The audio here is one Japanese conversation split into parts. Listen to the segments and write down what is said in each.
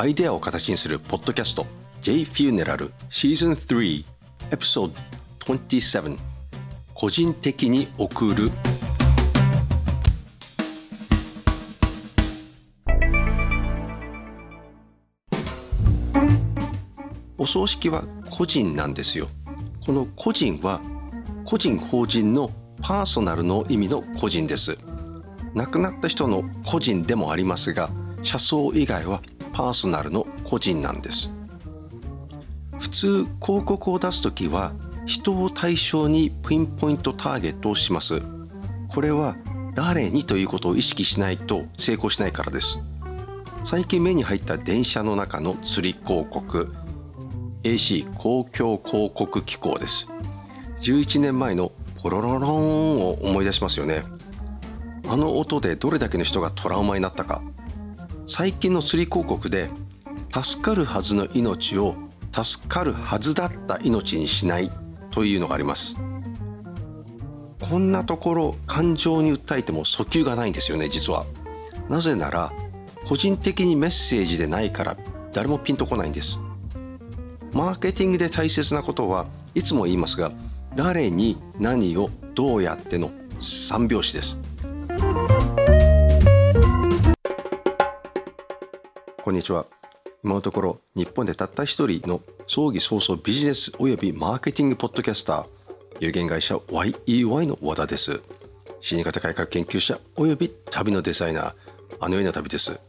アイデアを形にするポッドキャスト J Funeral Season 3 Episode 27個人的に送る。お葬式は個人なんですよ。この個人は個人法人のパーソナルの意味の個人です。亡くなった人の個人でもありますが車窓以外はパーソナルの個人なんです。普通広告を出す時は人を対象にピンポイントターゲットをします。これは誰にということを意識しないと成功しないからです。最近目に入った電車の中の釣り広告 AC 公共広告機構です。11年前のポロロローンを思い出しますよね。あの音でどれだけの人がトラウマになったか。最近の釣り広告で助かるはずの命を助かるはずだった命にしないというのがあります。こんなところ感情に訴えても訴求がないんですよね実は。なぜなら個人的にメッセージでないから誰もピンとこないんです。マーケティングで大切なことはいつも言いますが誰に何をどうやっての三拍子です。こんにちは。今のところ日本でたった一人の葬儀早々ビジネスおよびマーケティングポッドキャスター有限会社 YEY の和田です。死に方改革研究者および旅のデザイナーあのような旅です。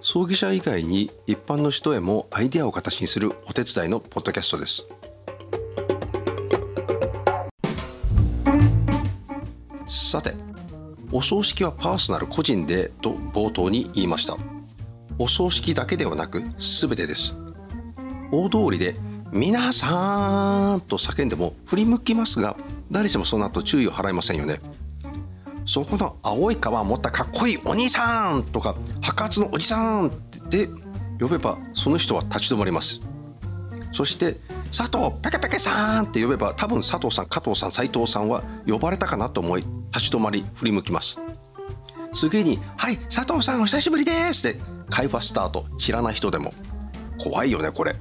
葬儀者以外に一般の人へもアイデアを形にするお手伝いのポッドキャストです。さてお葬式はパーソナル個人でと冒頭に言いました。お葬式だけではなく全てです。大通りで「皆さん!」と叫んでも振り向きますが誰しもその後注意を払いませんよね。そこの青い皮を持ったかっこいいお兄さんとか白髪のおじさんって呼べばその人は立ち止まります。そして佐藤ペケペケさんって呼べば多分佐藤さん加藤さん斉藤さんは呼ばれたかなと思い立ち止まり振り向きます。次に「はい佐藤さんお久しぶりです」って会話スタート。知らない人でも。怖いよねこれ。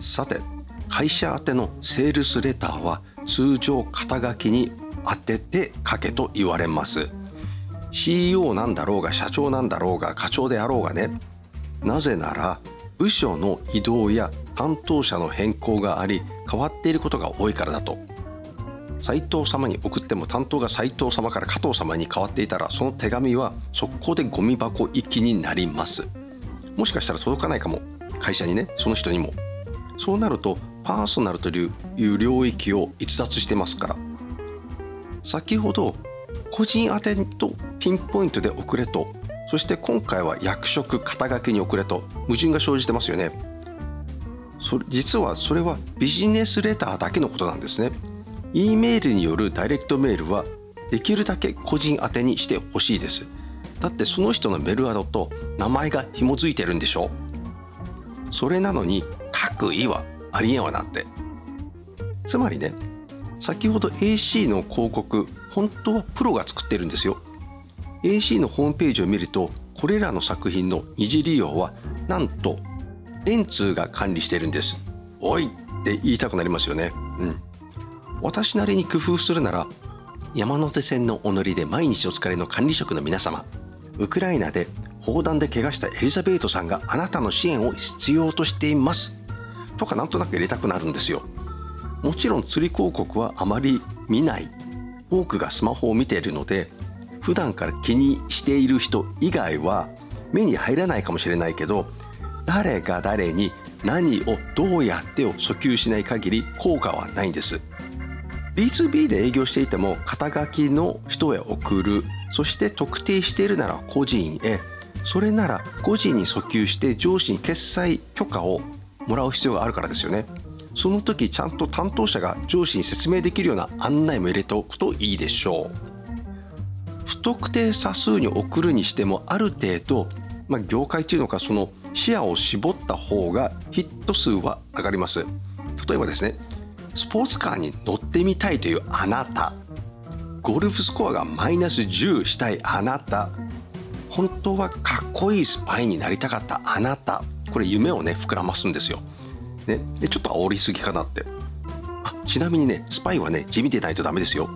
さて会社宛てのセールスレターは通常肩書きに当てて書けと言われます。CEO なんだろうが社長なんだろうが課長であろうがね。なぜなら部署の移動や担当者の変更があり変わっていることが多いからだと。斉藤様に送っても担当が斉藤様から加藤様に変わっていたらその手紙は速攻でゴミ箱行きになります。もしかしたら届かないかも。会社にねその人にも。そうなるとパーソナルという領域を逸脱してますから。先ほど個人宛てとピンポイントで送れと。そして今回は役職肩書きに送れと。矛盾が生じてますよね。そ実はそれはビジネスレターだけのことなんですね。E メールによるダイレクトメールはできるだけ個人宛にしてほしいです。だってその人のメールアドと名前が紐づいてるんでしょ？うそれなのに各意はありえんわなって。つまりね先ほど AC の広告本当はプロが作ってるんですよ。AC のホームページを見るとこれらの作品の二次利用はなんと電通が管理してるんです。おいって言いたくなりますよね。うん。私なりに工夫するなら山手線のお乗りで毎日お疲れの管理職の皆様ウクライナで砲弾で怪我したエリザベートさんがあなたの支援を必要としています。とかなんとなく入れたくなるんですよ。もちろん釣り広告はあまり見ない。多くがスマホを見ているので普段から気にしている人以外は目に入らないかもしれないけど誰が誰に何をどうやってを訴求しない限り効果はないんです。B2B で営業していても肩書きの人へ送るそして特定しているなら個人へそれなら個人に訴求して上司に決済許可をもらう必要があるからですよね。その時ちゃんと担当者が上司に説明できるような案内も入れておくといいでしょう。不特定多数に送るにしてもある程度、まあ、業界というのかその視野を絞った方がヒット数は上がります。例えばですねスポーツカーに乗ってみたいというあなた。ゴルフスコアがマイナス10したいあなた。本当はかっこいいスパイになりたかったあなた。これ夢をね膨らますんですよ。ね、でちょっと煽りすぎかなって。あちなみにねスパイはね地味でないとダメですよ。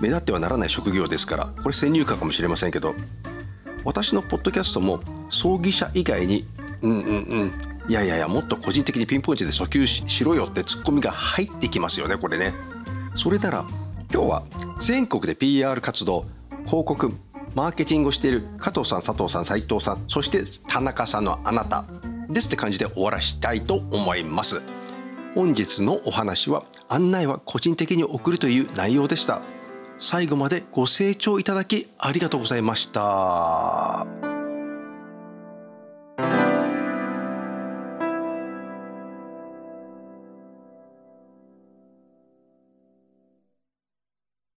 目立ってはならない職業ですから。これ先入観かもしれませんけど。私のポッドキャストも葬儀者以外にうんうんうんいやいやいやもっと個人的にピンポイントで訴求しろよってツッコミが入ってきますよねこれね。それなら今日は全国で PR 活動広告マーケティングをしている加藤さん佐藤さん斉藤さんそして田中さんのあなたですって感じで終わらしたいと思います。本日のお話は案内は個人的に送るという内容でした。最後までご清聴いただきありがとうございました。